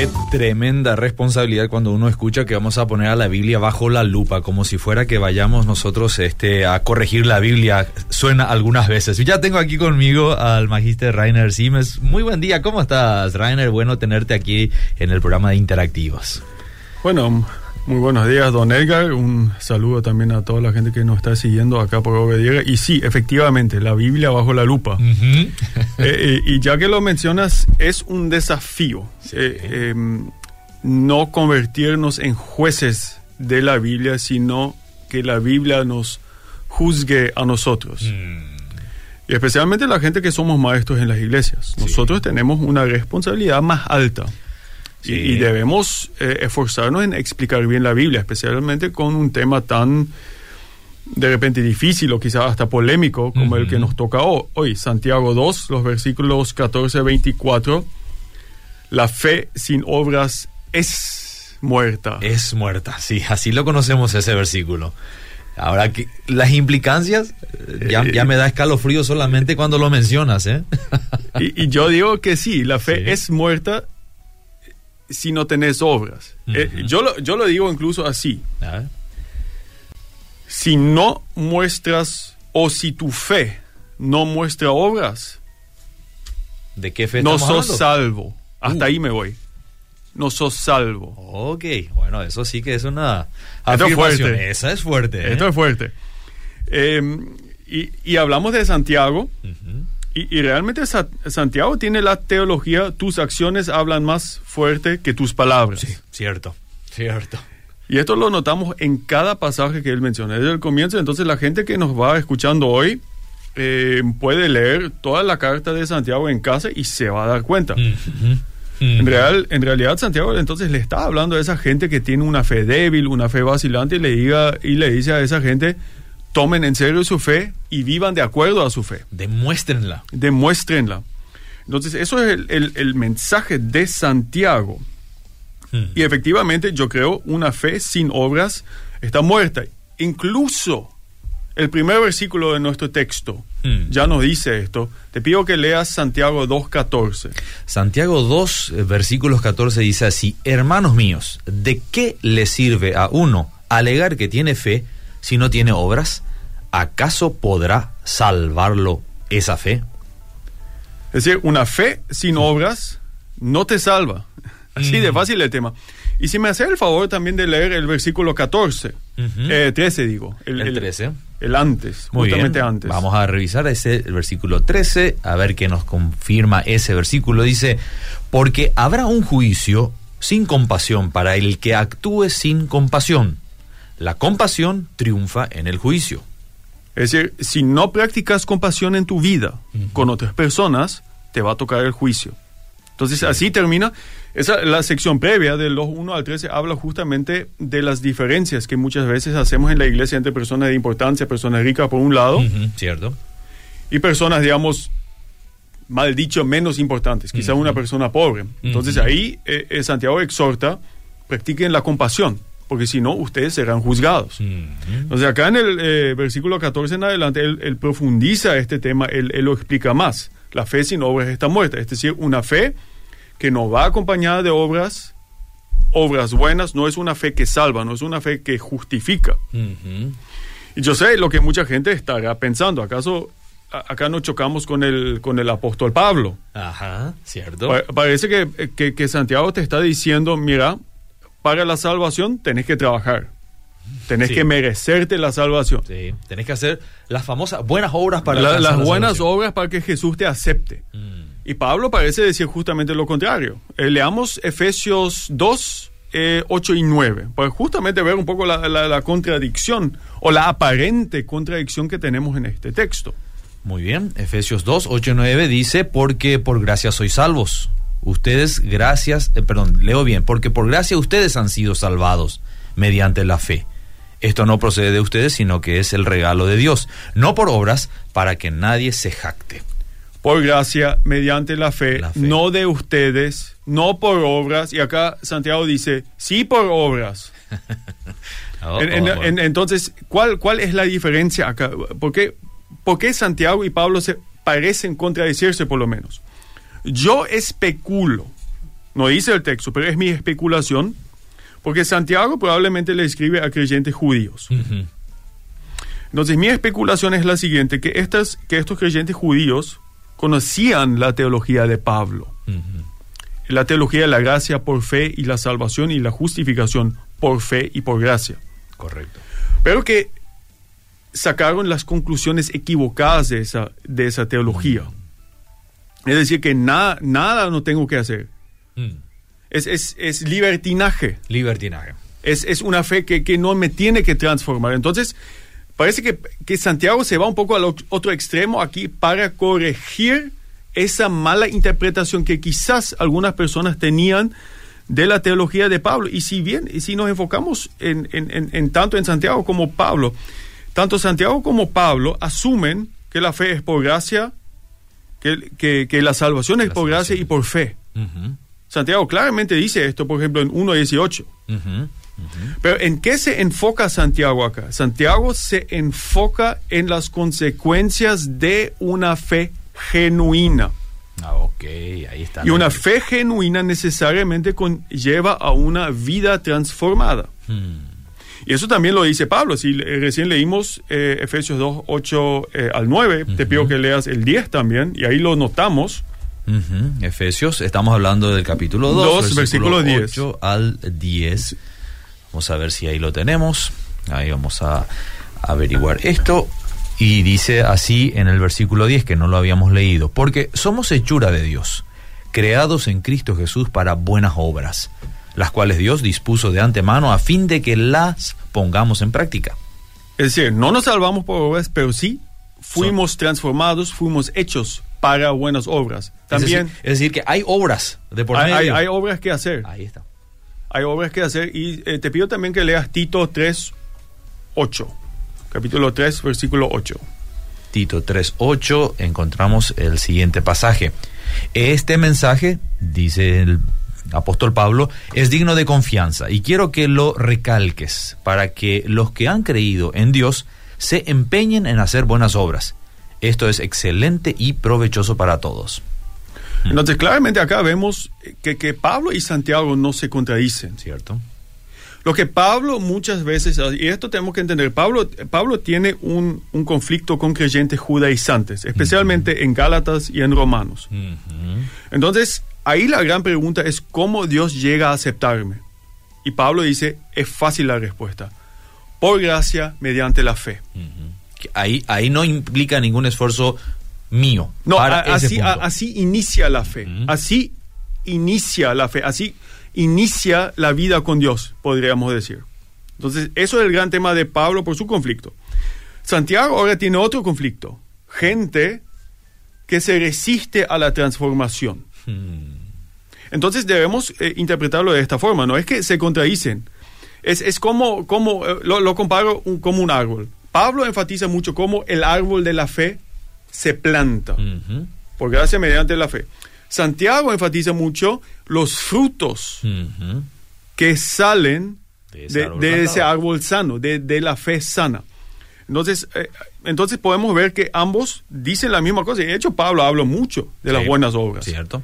Qué tremenda responsabilidad cuando uno escucha que vamos a poner a la Biblia bajo la lupa, como si fuera que vayamos nosotros este, a corregir la Biblia. Suena algunas veces. Ya tengo aquí conmigo al magíster Rainer Simes. Muy buen día, ¿cómo estás, Rainer? Bueno tenerte aquí en el programa de Interactivos. Bueno, muy buenos días, don Edgar. Un saludo también a toda la gente que nos está siguiendo acá por Obediega. Y sí, efectivamente, la Biblia bajo la lupa. Eh, eh, y ya que lo mencionas, es un desafío eh, em, no convertirnos en jueces de la Biblia, sino que la Biblia nos juzgue a nosotros. Mm. Y especialmente la gente que somos maestros en las iglesias. Nosotros tenemos una responsabilidad más alta. Y, debemos eh, esforzarnos en explicar bien la Biblia, especialmente con un tema tan de repente difícil o quizás hasta polémico como el que nos toca hoy. Santiago 2, los versículos 14 a 24. La fe sin obras es muerta. Es muerta, sí, así lo conocemos ese versículo. Ahora, que las implicancias, ya, ya, me da escalofrío solamente cuando lo mencionas, ¿eh? y, yo digo que sí, la fe es muerta si no tenés obras. Eh, yo, lo, yo lo digo incluso así. Si no muestras o si tu fe no muestra obras, ¿de qué fe no sos salvo? Hasta uh. ahí me voy. No sos salvo. Ok, bueno, eso sí que es una Esto es fuerte. Esa es fuerte. ¿eh? Esto es fuerte. Em, y, hablamos de Santiago. Y, realmente Santiago tiene la teología, tus acciones hablan más fuerte que tus palabras. Sí, cierto, cierto. Y esto lo notamos en cada pasaje que él menciona. Desde el comienzo, entonces la gente que nos va escuchando hoy eh, puede leer toda la carta de Santiago en casa y se va a dar cuenta. En, real, en realidad Santiago entonces le está hablando a esa gente que tiene una fe débil, una fe vacilante y le, diga, y le dice a esa gente, tomen en serio su fe y vivan de acuerdo a su fe. Demuéstrenla. Demuéstrenla. Entonces, eso es el, mensaje de Santiago. Hmm. Y efectivamente, yo creo, una fe sin obras está muerta. Incluso el primer versículo de nuestro texto hmm. ya nos dice esto. Te pido que leas Santiago 2.14. Santiago 2, eh, versículos 14 dice así, hermanos míos, ¿de qué le sirve a uno alegar que tiene fe si no tiene obras? ¿Acaso podrá salvarlo esa fe? Es decir, una fe sin obras no te salva. Así de mm. fácil el tema. Y si me hace el favor también de leer el versículo 14, 13 eh, digo. El, 13. El, antes, justamente antes. Vamos a revisar ese versículo 13, a ver qué nos confirma ese versículo. Dice, porque habrá un juicio sin compasión para el que actúe sin compasión la compasión triunfa en el juicio. Es decir, si no practicas compasión en tu vida con otras personas, te va a tocar el juicio. Entonces, así termina. Esa, la sección previa de los 1 al 13 habla justamente de las diferencias que muchas veces hacemos en la iglesia entre personas de importancia, personas ricas por un lado. Cierto. Y personas, digamos, mal dicho, menos importantes, quizá una persona pobre. Entonces ahí eh, eh, Santiago exhorta, practiquen la compasión porque si no, ustedes serán juzgados. Entonces, acá en el eh, versículo 14 en adelante, él, profundiza este tema, él, lo explica más. La fe sin obras está muerta, es decir, una fe que no va acompañada de obras, obras buenas, no es una fe que salva, no es una fe que justifica. Y yo sé lo que mucha gente estará pensando, ¿acaso acá no chocamos con el, con el apóstol Pablo? Ajá, cierto. parece que, que Santiago te está diciendo, mira, para la salvación tenés que trabajar. Tenés que merecerte la salvación. Sí, tenés que hacer las famosas buenas obras para Las buenas obras para que Jesús te acepte. Mm. Y Pablo parece decir justamente lo contrario. Eh, leamos Efesios 2, 8 eh, y 9, para justamente ver un poco la, la, contradicción o la aparente contradicción que tenemos en este texto. Muy bien, Efesios 2, 8 y 9 dice, porque por gracia sois salvos ustedes gracias, eh, perdón, leo bien, porque por gracia ustedes han sido salvados mediante la fe. Esto no procede de ustedes, sino que es el regalo de Dios, no por obras, para que nadie se jacte. Por gracia, mediante la fe, no de ustedes, no por obras. Y acá Santiago dice, sí por obras. Oh, oh, entonces, ¿cuál, ¿cuál es la diferencia acá? ¿Por qué, ¿Por qué Santiago y Pablo se parecen contradecirse por lo menos? Yo especulo No dice el texto, pero es mi especulación, porque Santiago probablemente le escribe a creyentes judíos. Entonces mi especulación es la siguiente, que, estas, que estos creyentes judíos conocían la teología de Pablo. La teología de la gracia por fe y la salvación y la justificación por fe y por gracia. Correcto. Pero que sacaron las conclusiones equivocadas de esa, de esa teología. Es decir, que nada, nada no tengo que hacer. Mm. Es, es, es libertinaje. Libertinaje. Es, es una fe que, que no me tiene que transformar. Entonces, parece que, que Santiago se va un poco al otro extremo aquí para corregir esa mala interpretación que quizás algunas personas tenían de la teología de Pablo. Y si bien, y si nos enfocamos en, en- en- en tanto en Santiago como Pablo, tanto Santiago como Pablo asumen que la fe es por gracia, que, que- que la salvación es La por gracia y por fe. Santiago claramente dice esto, por ejemplo, en 1.18. ujú. Pero ¿en qué se enfoca Santiago acá? Santiago se enfoca en las consecuencias de una fe genuina. Ah, ok, ahí está. Y una fe genuina necesariamente conlleva a una vida transformada. Hmm, Y eso también lo dice Pablo. Si eh, recién leímos eh, Efesios 2, 8 eh, al 9, te pido que leas el 10 también, y ahí lo notamos. Efesios, estamos hablando del capítulo 2, Dos, versículo 10. 8 al 10. Vamos a ver si ahí lo tenemos. Ahí vamos a averiguar esto. Y dice así en el versículo 10, que no lo habíamos leído, porque somos hechura de Dios, creados en Cristo Jesús para buenas obras, las cuales Dios dispuso de antemano a fin de que las pongamos en práctica. Es decir, no nos salvamos por obras, pero sí fuimos transformados, fuimos hechos para buenas obras. También es decir, es decir, que hay obras de por hay, hay obras que hacer. Ahí está. Hay obras que hacer y eh, te pido también que leas Tito 3, 8. Capítulo 3, versículo 8. Tito 3.8 encontramos el siguiente pasaje. Este mensaje, dice el apóstol Pablo, es digno de confianza y quiero que lo recalques para que los que han creído en Dios se empeñen en hacer buenas obras. Esto es excelente y provechoso para todos. Entonces, claramente acá vemos que, que Pablo y Santiago no se contradicen. ¿Cierto? Lo que Pablo muchas veces, y esto tenemos que entender, Pablo, Pablo tiene un, un conflicto con creyentes judaizantes, especialmente en Gálatas y en Romanos. Entonces, ahí la gran pregunta es cómo Dios llega a aceptarme. Y Pablo dice, es fácil la respuesta. Por gracia, mediante la fe. Ahí, ahí no implica ningún esfuerzo mío. No, para a- ese así, a- así inicia la fe. Así inicia la fe. Así inicia la vida con Dios, podríamos decir. Entonces, eso es el gran tema de Pablo por su conflicto. Santiago ahora tiene otro conflicto. Gente que se resiste a la transformación. Hmm. Entonces debemos eh, interpretarlo de esta forma. No es que se contradicen. Es, es como, como eh, lo, lo comparo un- como un árbol. Pablo enfatiza mucho cómo el árbol de la fe se planta Ujú. por gracia mediante la fe. Santiago enfatiza mucho los frutos que salen De ese de, árbol de plantado. ese árbol sano, de, de la fe sana. Entonces, eh, entonces podemos ver que ambos dicen la misma cosa. Y de hecho, Pablo habla mucho de las buenas obras. ¿Cierto?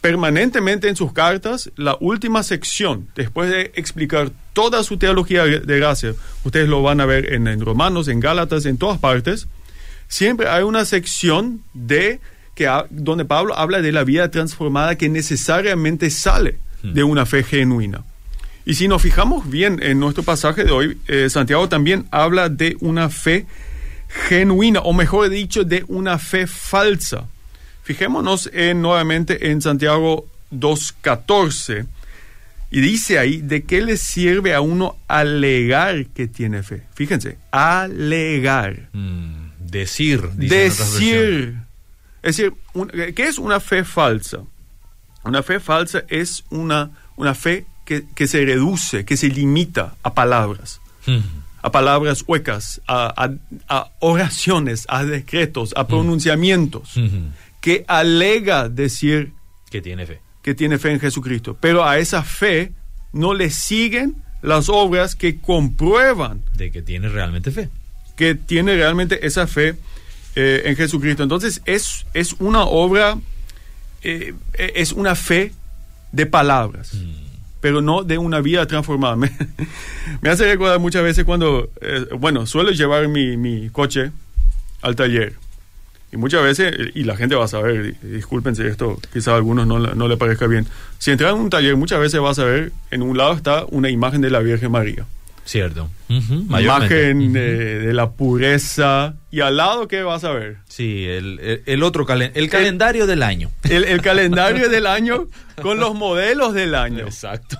Permanentemente en sus cartas, la última sección, después de explicar toda su teología de gracia, ustedes lo van a ver en, en Romanos, en Gálatas, en todas partes, siempre hay una sección de que donde Pablo habla de la vida transformada que necesariamente sale de una fe genuina. Y si nos fijamos bien en nuestro pasaje de hoy, eh, Santiago también habla de una fe genuina, o mejor dicho, de una fe falsa. Fijémonos en, nuevamente en Santiago 2.14. Y dice ahí, ¿de qué le sirve a uno alegar que tiene fe? Fíjense, alegar Mm, decir. decir. Es decir, un- ¿qué es una fe falsa? Una fe falsa es una, una fe que, que se reduce, que se limita a palabras, Mm. a palabras huecas, a, a- a oraciones, a decretos, a pronunciamientos, Ujú. Que alega decir Que tiene fe. que tiene fe en Jesucristo, pero a esa fe no le siguen las obras que comprueban De que tiene realmente fe. que tiene realmente esa fe eh, en Jesucristo. Entonces es, es una obra, eh, es una fe de palabras, Mm. pero no de una vida transformada. Me, me hace recordar muchas veces cuando, eh, bueno, suelo llevar mi, mi coche al taller. Y muchas veces, y la gente va a saber, si esto quizás a algunos no, le- no le parezca bien, si entras en un taller muchas veces vas a ver, en un lado está una imagen de la Virgen María. Cierto. Imagen de, de la pureza. Y al lado, ¿qué vas a ver? Sí, el, el- el otro calen- el calendario del año. El, el calendario del año con los modelos del año. Exacto.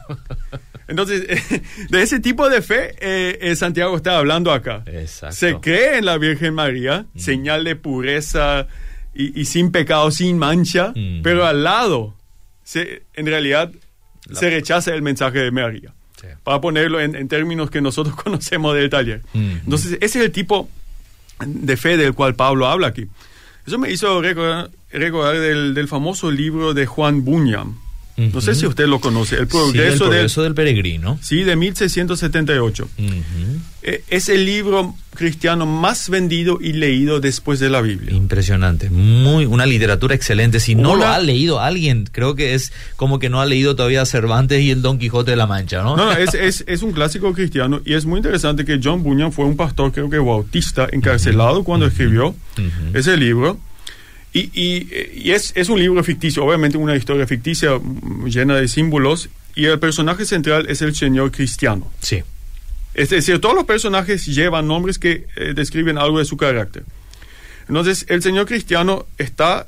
Entonces, de ese tipo de fe, eh, eh, Santiago está hablando acá. Exacto. Se cree en la Virgen María, señal de pureza y, y sin pecado, sin mancha, Mm. pero al lado, se, en realidad, La- se rechaza el mensaje de María. Sí. Para ponerlo en, en términos que nosotros conocemos del taller. Mm. Entonces, ese es el tipo de fe del cual Pablo habla aquí. Eso me hizo recordar, recordar del, del famoso libro de Juan Bunyan. No sé si usted lo conoce, El Sí, el progreso, del, peregrino. sí, de 1678. Ujú. Eh, Es el libro cristiano más vendido y leído después de la Biblia. Impresionante, muy una literatura excelente. Si no Una- lo ha leído alguien, creo que es como que no ha leído todavía Cervantes y el Don Quijote de la Mancha, ¿no? No, no, es, es, es un clásico cristiano y es muy interesante que John Bunyan fue un pastor, creo que bautista, encarcelado cuando escribió ese libro. Y, y- y es, es un libro ficticio, obviamente una historia ficticia mm, llena de símbolos. Y el personaje central es el señor cristiano. Sí. Es decir, todos los personajes llevan nombres que eh, describen algo de su carácter. Entonces, el Señor cristiano está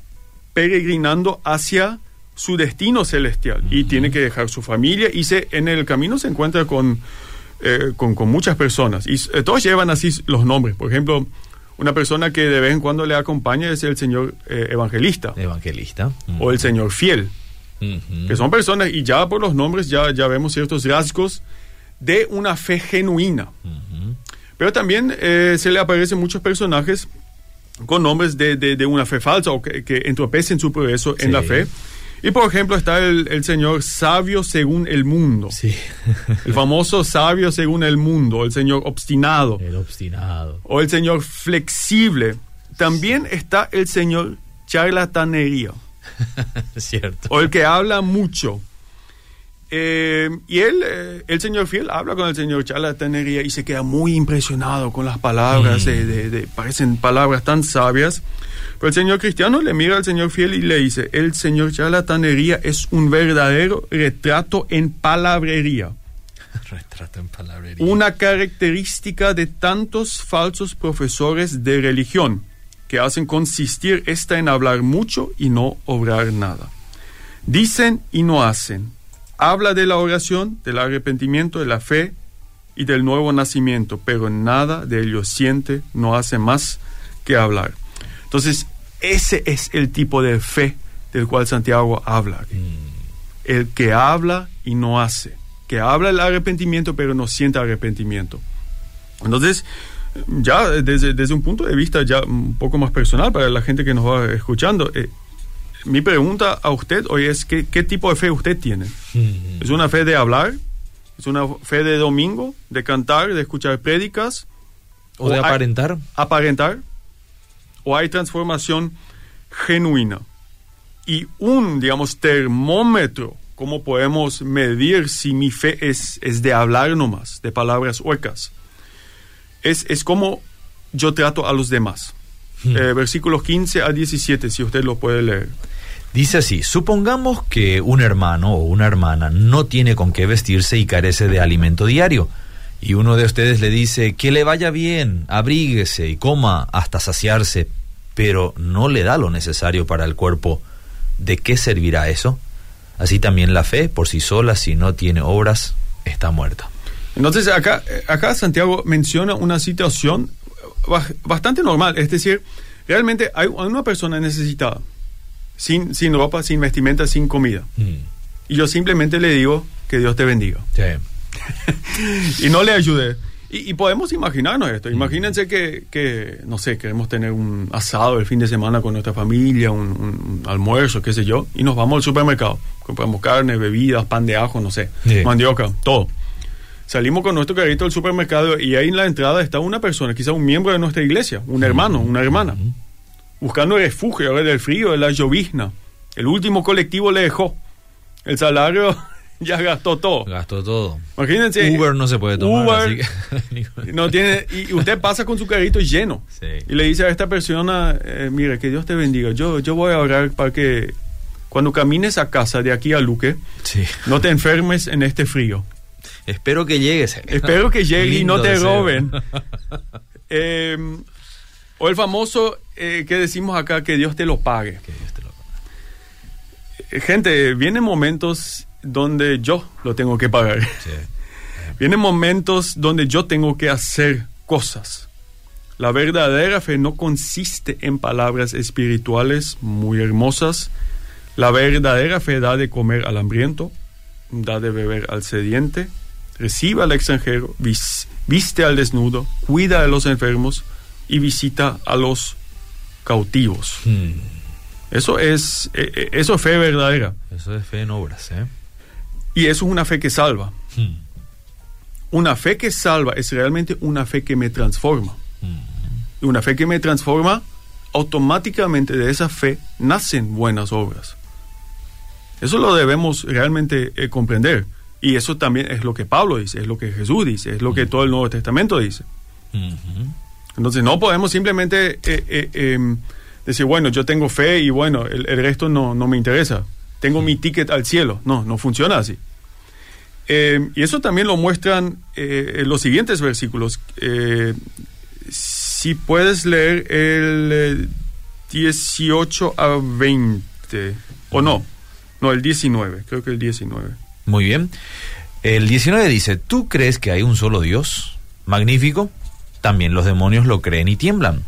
peregrinando hacia su destino celestial y tiene que dejar su familia y se, en el camino se encuentra con, eh, con, con muchas personas. Y eh, todos llevan así los nombres. Por ejemplo, una persona que de vez en cuando le acompaña es el Señor eh, evangelista Evangelista. o el Señor fiel Ujú. que son personas, y ya por los nombres ya, ya vemos ciertos rasgos de una fe genuina. Ujú. Pero también eh, se le aparecen muchos personajes con nombres de, de- de una fe falsa o que, que entropecen su progreso en Sí. la fe. Y por ejemplo está el, el señor sabio según el mundo, Sí. el famoso sabio según el mundo, el señor obstinado el obstinado. o el señor flexible. También está el señor charlatanería. Cierto. o el que habla mucho. Eh, y él, eh, el señor fiel, habla con el señor charlatanería y se queda muy impresionado con las palabras, de, de- de- parecen palabras tan sabias. Pero el señor cristiano le mira al señor fiel y le dice, el señor charlatanería es un verdadero retrato en palabrería, Retrato en palabrería. una característica de tantos falsos profesores de religión que hacen consistir esta en hablar mucho y no obrar nada. Dicen y no hacen. Habla de la oración, del arrepentimiento, de la fe y del nuevo nacimiento, pero nada de ello siente, no hace más que hablar. Entonces, ese es el tipo de fe del cual Santiago habla. aquí. El que habla y no hace. Que habla el arrepentimiento, pero no siente arrepentimiento. Entonces, ya desde, desde un punto de vista ya un poco más personal para la gente que nos va escuchando, eh, mi pregunta a usted hoy es, ¿qué, qué tipo de fe usted tiene? ¿Es una fe de hablar? ¿Es una fe de domingo? ¿De cantar? ¿De escuchar prédicas? O de hay- aparentar. aparentar? ¿O hay transformación genuina? Y un, digamos, termómetro, ¿cómo podemos medir si mi fe es, es de hablar nomás, de palabras huecas? Es, es como yo trato a los demás. Eh, versículos 15 a 17, si usted lo puede leer. Dice así, supongamos que un hermano o una hermana no tiene con qué vestirse y carece de alimento diario. Y uno de ustedes le dice que le vaya bien, abríguese y coma hasta saciarse, pero no le da lo necesario para el cuerpo. ¿De qué servirá eso? Así también la fe, por sí sola, si no tiene obras, está muerta. Entonces acá, acá Santiago menciona una situación ba- bastante normal, es decir, realmente hay una persona necesitada, sin, sin ropa, sin vestimenta, sin comida. Y yo simplemente le digo que Dios te bendiga. Sí. y no le ayude. Y, y podemos imaginarnos esto. Imagínense que, que, no sé, queremos tener un asado el fin de semana con nuestra familia, un, un- un almuerzo, qué sé yo, y nos vamos al supermercado. Compramos carne, bebidas, pan de ajo, no sé, Sí. mandioca, todo. Salimos con nuestro carrito del supermercado y ahí en la entrada está una persona, quizá un miembro de nuestra iglesia, un hermano, una hermana, buscando refugio del frío, de la llovizna. El último colectivo le dejó. el salario ya gastó todo. Gastó todo. Imagínense. Uber no se puede tomar. Uber así que- no tiene y usted pasa con su carrito lleno Sí. y le dice a esta persona, eh, mire, que Dios te bendiga. Yo, yo voy a orar para que cuando camines a casa de aquí a Luque, Sí. no te enfermes en este frío. Espero que llegues. Espero que llegue y no te deseo. roben. Eh, o el famoso eh, que decimos acá, que Dios te lo pague. Que Dios te lo- Eh, Gente, vienen momentos donde yo lo tengo que pagar. Sí. Vienen momentos donde yo tengo que hacer cosas. La verdadera fe no consiste en palabras espirituales muy hermosas. La verdadera fe da de comer al hambriento, da de beber al sediente, recibe al extranjero, vis- viste al desnudo, cuida a los enfermos y visita a los cautivos. Hmm. Eso es, eh, eh, eso es fe verdadera. Eso es fe en obras, ¿eh? Y eso es una fe que salva. Hmm. Una fe que salva es realmente una fe que me transforma. Y una fe que me transforma, automáticamente de esa fe nacen buenas obras. Eso lo debemos realmente eh, comprender. Y eso también es lo que Pablo dice, es lo que Jesús dice, es lo que todo el Nuevo Testamento dice. Entonces no podemos simplemente eh, eh, em, decir, bueno, yo tengo fe y bueno, el, el resto no, no me interesa. Tengo mi ticket al cielo. No, no funciona así. Eh, y eso también lo muestran eh, los siguientes versículos. Si puedes leer el eh, 18 a 20, o no, no, el 19, creo que el 19. Muy bien. El 19 dice, ¿tú crees que hay un solo Dios? Magnífico. También los demonios lo creen y tiemblan.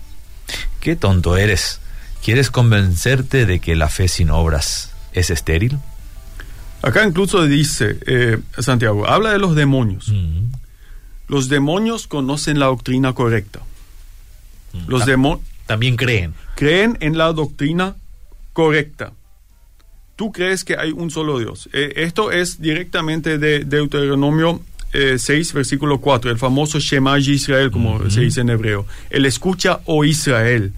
Qué tonto eres. ¿Quieres convencerte de que la fe sin obras es estéril? Acá incluso dice, eh, Santiago, habla de los demonios. Mm. Los demonios conocen la doctrina correcta. Los Ta- demonios También creen. creen en la doctrina correcta. Tú crees que hay un solo Dios. Eh, esto es directamente de Deuteronomio eh, 6, versículo 4, el famoso Shema Israel, como se dice en hebreo. El escucha, o Israel.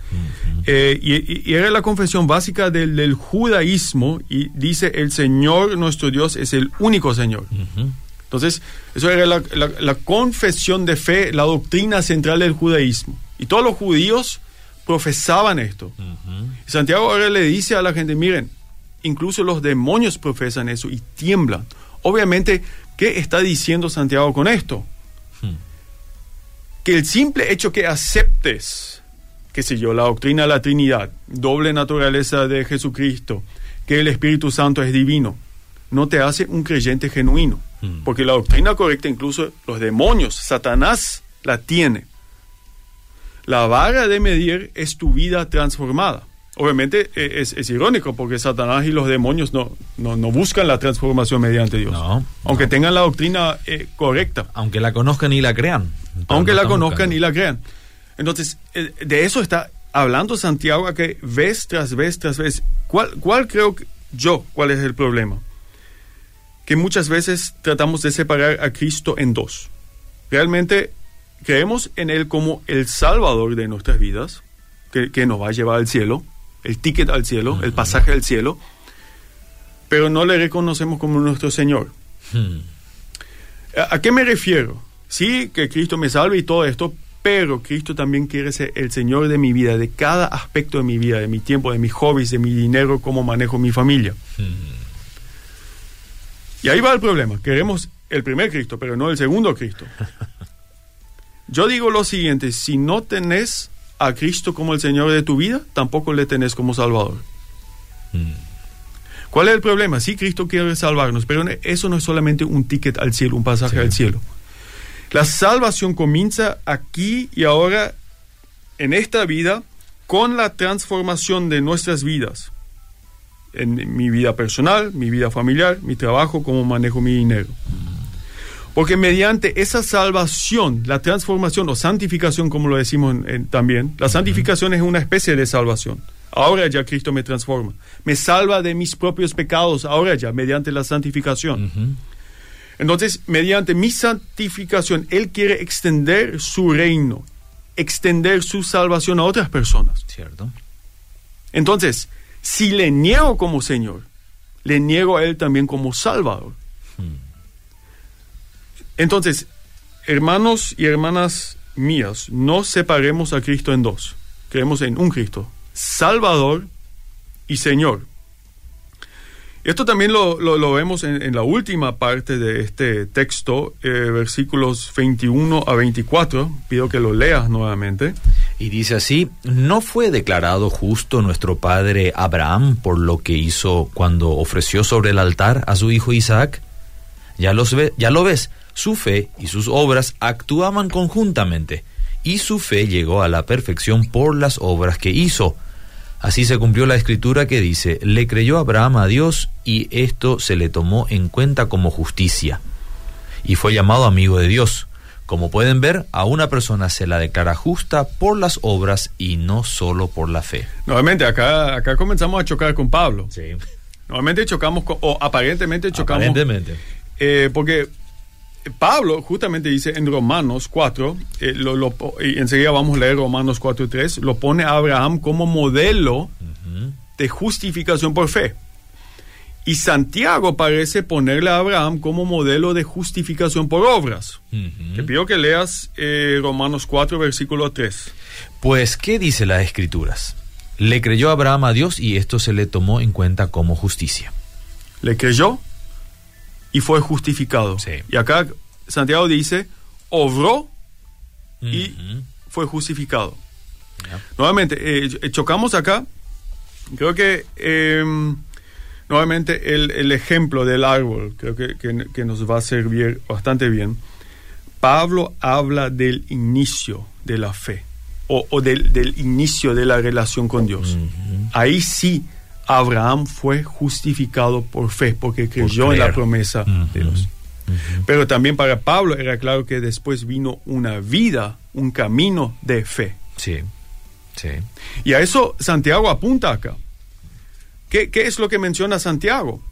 Eh, y, era la confesión básica del, del judaísmo y dice, el Señor nuestro Dios es el único Señor. Entonces, eso era la, la- la confesión de fe, la doctrina central del judaísmo. Y todos los judíos profesaban esto. Santiago ahora le dice a la gente, miren, incluso los demonios profesan eso y tiemblan. Obviamente, ¿qué está diciendo Santiago con esto? Hmm. Que el simple hecho que aceptes, qué sé yo, la doctrina de la Trinidad, doble naturaleza de Jesucristo, que el Espíritu Santo es divino, no te hace un creyente genuino. Hmm. Porque la doctrina correcta, incluso los demonios, Satanás la tiene. La vara de medir es tu vida transformada. Obviamente eh, es, es irónico porque Satanás y los demonios no, no, no buscan la transformación mediante Dios. No, aunque no. tengan la doctrina eh, correcta, Aunque la conozcan y la crean. Aunque la conozcan y la crean. Entonces, eh, de eso está hablando Santiago a que vez tras vez tras vez. ¿Cuál, cuál creo que yo, cuál es el problema? Que muchas veces tratamos de separar a Cristo en dos. Realmente creemos en Él como el Salvador de nuestras vidas, que, que nos va a llevar al cielo, el ticket al cielo, el pasaje al cielo, pero no le reconocemos como nuestro Señor. Hmm. ¿A, a qué me refiero? Sí, que Cristo me salve y todo esto, pero Cristo también quiere ser el Señor de mi vida, de cada aspecto de mi vida, de mi tiempo, de mis hobbies, de mi dinero, cómo manejo mi familia. Y ahí va el problema. Queremos el primer Cristo, pero no el segundo Cristo. Yo digo lo siguiente, si no tenés a Cristo como el Señor de tu vida, tampoco le tenés como Salvador. Hmm. ¿Cuál es el problema? Sí, Cristo quiere salvarnos, pero eso no es solamente un ticket al cielo, un pasaje Sí. al cielo. La salvación comienza aquí y ahora, en esta vida, con la transformación de nuestras vidas. En mi vida personal, mi vida familiar, mi trabajo, cómo manejo mi dinero. Porque mediante esa salvación, la transformación o santificación, como lo decimos en- en- también, la santificación es una especie de salvación. Ahora ya Cristo me transforma. Me salva de mis propios pecados, ahora ya, mediante la santificación. Entonces, mediante mi santificación, Él quiere extender su reino, extender su salvación a otras personas. Cierto. Entonces, si le niego como Señor, le niego a Él también como Salvador. Entonces, hermanos y hermanas mías, no separemos a Cristo en dos. Creemos en un Cristo, Salvador y Señor. Esto también lo, lo, vemos en, en, la última parte de este texto, eh, versículos 21 a 24. Pido que lo leas nuevamente. Y dice así, ¿no fue declarado justo nuestro padre Abraham por lo que hizo cuando ofreció sobre el altar a su hijo Isaac? Ya, los ve, ya lo ves, su fe y sus obras actuaban conjuntamente, y su fe llegó a la perfección por las obras que hizo. Así se cumplió la escritura que dice, le creyó Abraham a Dios y esto se le tomó en cuenta como justicia. Y fue llamado amigo de Dios. Como pueden ver, a una persona se la declara justa por las obras y no solo por la fe. Nuevamente, acá, acá comenzamos a chocar con Pablo. Sí. Nuevamente chocamos, con, o aparentemente chocamos. Aparentemente. Eh, porque Pablo justamente dice en Romanos 4, eh, lo, lo, y enseguida vamos a leer Romanos 4 y 3, lo pone a Abraham como modelo uh -huh. de justificación por fe. Y Santiago parece ponerle a Abraham como modelo de justificación por obras. Uh -huh. Te pido que leas eh, Romanos 4, versículo 3. Pues, ¿qué dice las escrituras? Le creyó Abraham a Dios y esto se le tomó en cuenta como justicia. Le creyó y fue justificado. Sí. Y acá Santiago dice, obró uh -huh. y fue justificado. Yeah. Nuevamente, eh, chocamos acá, creo que eh, nuevamente el, el, ejemplo del árbol, creo que, que, que, nos va a servir bastante bien. Pablo habla del inicio de la fe o, o del, del, inicio de la relación con Dios. Uh -huh. Ahí sí Abraham fue justificado por fe, porque creyó por en la promesa uh -huh. de Dios. Uh -huh. Pero también para Pablo era claro que después vino una vida, un camino de fe. Sí, sí. Y a eso Santiago apunta acá. ¿Qué, qué es lo que menciona Santiago?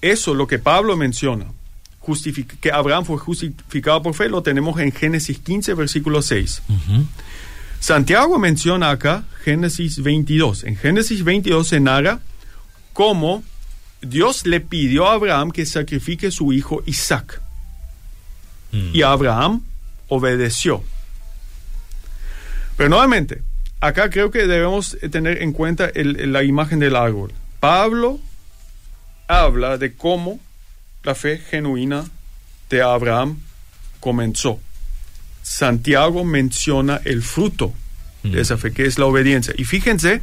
Eso, lo que Pablo menciona, que Abraham fue justificado por fe, lo tenemos en Génesis 15, versículo 6. Uh -huh. Santiago menciona acá Génesis 22. En Génesis 22 se narra cómo Dios le pidió a Abraham que sacrifique su hijo Isaac. Mm. Y Abraham obedeció. Pero nuevamente, acá creo que debemos tener en cuenta el, la imagen del árbol. Pablo habla de cómo la fe genuina de Abraham comenzó. Santiago menciona el fruto de esa fe, que es la obediencia. Y fíjense,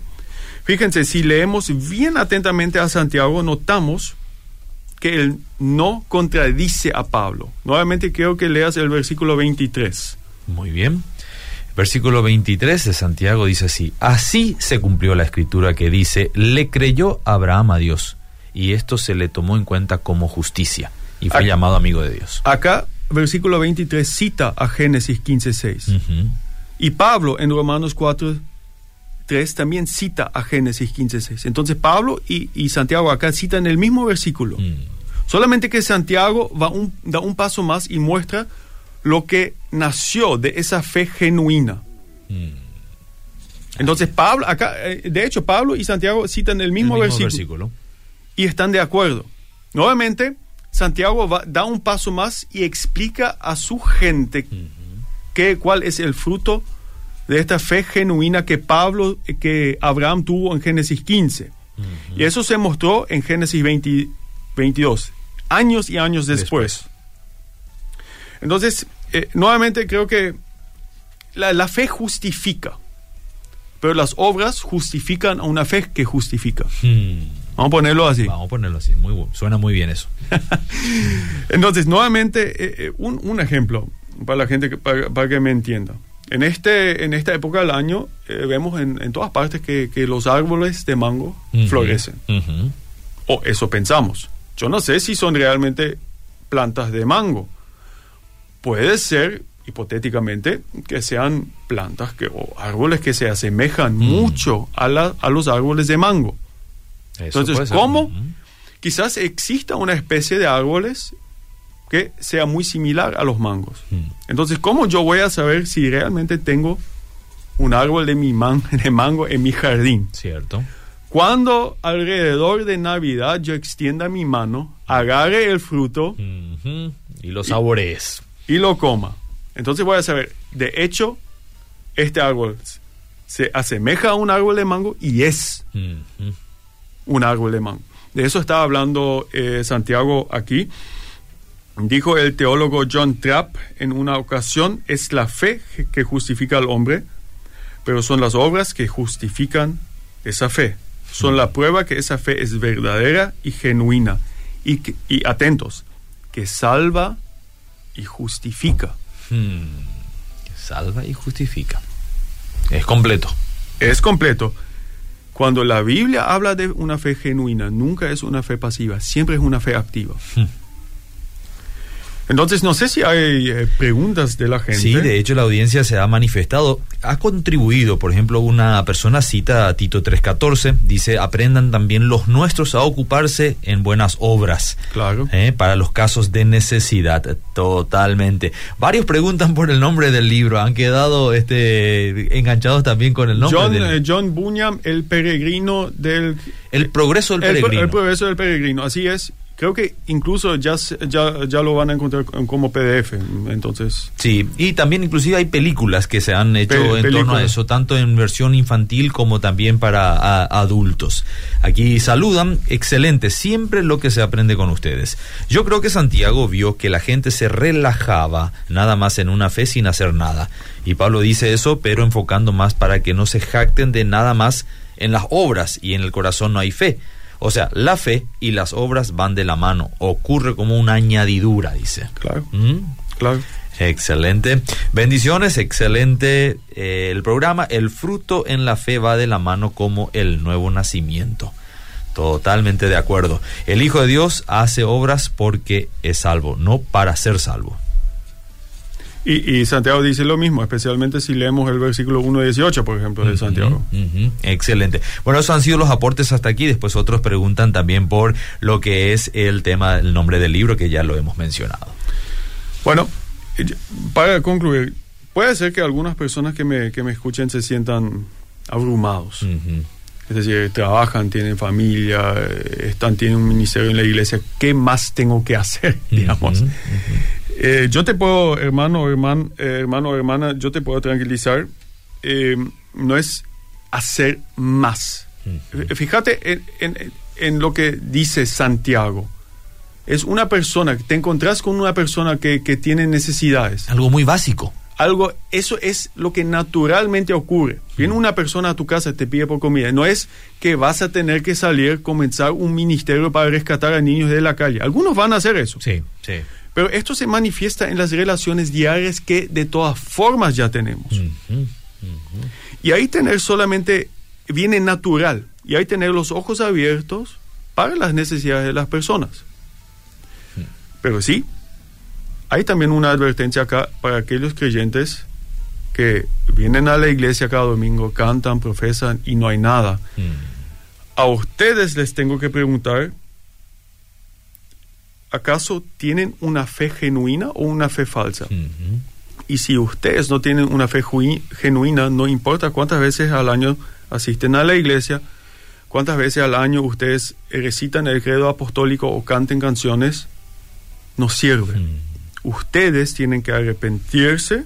fíjense, si leemos bien atentamente a Santiago, notamos que él no contradice a Pablo. Nuevamente quiero que leas el versículo 23. Muy bien. Versículo 23 de Santiago dice así, así se cumplió la escritura que dice, le creyó Abraham a Dios, y esto se le tomó en cuenta como justicia, y fue acá, llamado amigo de Dios. Acá versículo 23 cita a Génesis 15.6. Uh -huh. Y Pablo en Romanos 4, 3 también cita a Génesis 15.6. Entonces Pablo y, y, Santiago acá citan el mismo versículo. Mm. Solamente que Santiago va un, da un paso más y muestra lo que nació de esa fe genuina. Mm. Entonces Pablo, acá, eh, de hecho Pablo y Santiago citan el mismo, el mismo versículo, versículo y están de acuerdo. Nuevamente, Santiago va, da un paso más y explica a su gente uh -huh. que, cuál es el fruto de esta fe genuina que Pablo, que Abraham tuvo en Génesis 15. Uh -huh. Y eso se mostró en Génesis 20, 22, años y años después. después. Entonces, eh, nuevamente creo que la, la, fe justifica, pero las obras justifican a una fe que justifica. Hmm. Vamos a ponerlo así. Vamos a ponerlo así. Muy, suena muy bien eso. Entonces, nuevamente, eh, un, un, ejemplo para la gente, que, para, para, que me entienda. En, este, en esta época del año eh, vemos en, en, todas partes que, que, los árboles de mango uh -huh. florecen. Uh -huh. O eso pensamos. Yo no sé si son realmente plantas de mango. Puede ser, hipotéticamente, que sean plantas que, o árboles que se asemejan uh -huh. mucho a, la, a los árboles de mango. Eso Entonces, ¿cómo? Uh -huh. Quizás exista una especie de árboles que sea muy similar a los mangos. uh -huh. Entonces, ¿cómo yo voy a saber si realmente tengo un árbol de, mi man de mango en mi jardín? Cierto. Cuando alrededor de Navidad yo extienda mi mano, agarre el fruto. Y los saborees. y lo coma. Entonces voy a saber, de hecho, este árbol se asemeja a un árbol de mango y es. Un árbol de. De eso estaba hablando eh, Santiago aquí. Dijo el teólogo John Trapp en una ocasión, es la fe que justifica al hombre, pero son las obras que justifican esa fe. Son la prueba que esa fe es verdadera y genuina. Y atentos, que salva y justifica. Hmm. Salva y justifica. Es completo. Es completo. Cuando la Biblia habla de una fe genuina, nunca es una fe pasiva, siempre es una fe activa. Hmm. Entonces, no sé si hay eh, preguntas de la gente. Sí, de hecho la audiencia se ha manifestado, ha contribuido, por ejemplo, una persona cita a Tito 3.14, dice, aprendan también los nuestros a ocuparse en buenas obras. Claro. ¿eh? para los casos de necesidad, totalmente. Varios preguntan por el nombre del libro, han quedado este, enganchados también con el nombre John, del eh, John Bunyan, el peregrino del... El progreso del el, peregrino. el progreso del peregrino, así es. Creo que incluso ya, ya, ya lo van a encontrar como PDF, entonces... Sí, y también inclusive hay películas que se han hecho Pe- en torno a eso, tanto en versión infantil como también para a- adultos. Aquí saludan, excelente, siempre lo que se aprende con ustedes. Yo creo que Santiago vio que la gente se relajaba nada más en una fe sin hacer nada. Y Pablo dice eso, pero enfocando más para que no se jacten de nada más en las obras y en el corazón no hay fe. O sea, la fe y las obras van de la mano, ocurre como una añadidura, dice. Claro, ¿Mm? claro. Excelente. Bendiciones, excelente eh, el programa. El fruto en la fe va de la mano como el nuevo nacimiento. Totalmente de acuerdo. El Hijo de Dios hace obras porque es salvo, no para ser salvo. Y, y Santiago dice lo mismo, especialmente si leemos el versículo 1.18, por ejemplo, de Santiago. Excelente. Bueno, esos han sido los aportes hasta aquí. Después otros preguntan también por lo que es el tema, el nombre del libro, que ya lo hemos mencionado. Bueno, para concluir, puede ser que algunas personas que me, que me escuchen se sientan abrumados. Ujú. Es decir, trabajan, tienen familia, eh, están, tienen un ministerio en la iglesia. ¿Qué más tengo que hacer? Digamos. Eh, yo te puedo, hermano, hermano, hermano, hermana, yo te puedo tranquilizar. Eh, no es hacer más. Eh, Fíjate en, en- en lo que dice Santiago. Es una persona, te encontrás con una persona que, que tiene necesidades. Algo muy básico. Algo, eso es lo que naturalmente ocurre. Viene una persona a tu casa y te pide por comida. No es que vas a tener que salir, comenzar un ministerio para rescatar a niños de la calle. Algunos van a hacer eso. Sí, sí. Pero esto se manifiesta en las relaciones diarias que de todas formas ya tenemos. Y ahí tener solamente viene natural. Y ahí tener los ojos abiertos para las necesidades de las personas. Pero sí, hay también una advertencia acá para aquellos creyentes que vienen a la iglesia cada domingo, cantan, profesan y no hay nada. Mm. A ustedes les tengo que preguntar, ¿acaso tienen una fe genuina o una fe falsa? Ujú. Y si ustedes no tienen una fe genuina, no importa cuántas veces al año asisten a la iglesia, cuántas veces al año ustedes recitan el credo apostólico o canten canciones, no sirve. Mm. Ustedes tienen que arrepentirse,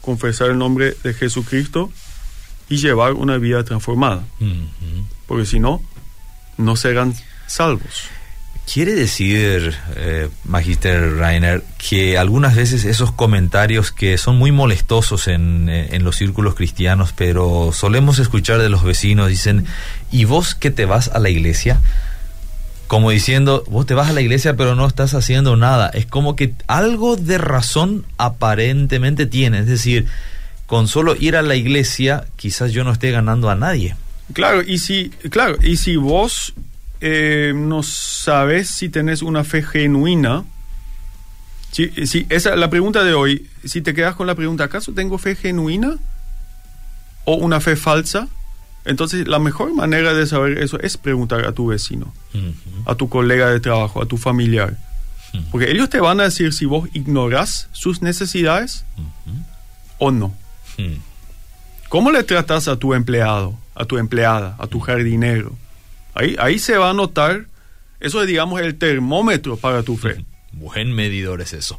confesar el nombre de Jesucristo y llevar una vida transformada, porque si no, no serán salvos. Quiere decir, eh, Magister Rainer, que algunas veces esos comentarios que son muy molestosos en, eh, en los círculos cristianos, pero solemos escuchar de los vecinos, dicen, ¿y vos que te vas a la iglesia? Como diciendo, vos te vas a la iglesia pero no estás haciendo nada. Es como que algo de razón aparentemente tiene. Es decir, con solo ir a la iglesia quizás yo no esté ganando a nadie. Claro, y si, claro, y si vos eh, no sabes si tenés una fe genuina, si, si esa la pregunta de hoy, si te quedas con la pregunta, ¿acaso tengo fe genuina o una fe falsa? Entonces, la mejor manera de saber eso es preguntar a tu vecino, a tu colega de trabajo, a tu familiar. Porque ellos te van a decir si vos ignorás sus necesidades o no. ¿Cómo le tratas a tu empleado, a tu empleada, a tu jardinero? Ahí, ahí se va a notar, eso es digamos el termómetro para tu fe. Buen medidor es eso.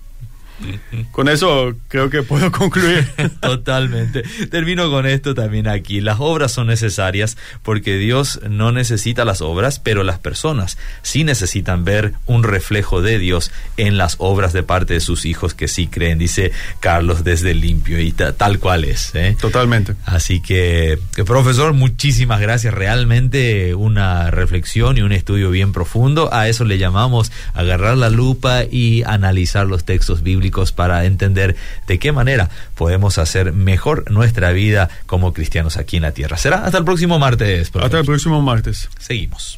Con eso creo que puedo concluir. Totalmente. Termino con esto también aquí. Las obras son necesarias porque Dios no necesita las obras, pero las personas sí necesitan ver un reflejo de Dios en las obras de parte de sus hijos que sí creen, dice Carlos desde limpio y tal cual es. ¿eh? Totalmente. Así que, profesor, muchísimas gracias. Realmente una reflexión y un estudio bien profundo. A eso le llamamos agarrar la lupa y analizar los textos bíblicos para entender de qué manera podemos hacer mejor nuestra vida como cristianos aquí en la tierra. Será hasta el próximo martes. Hasta el próximo martes. Seguimos.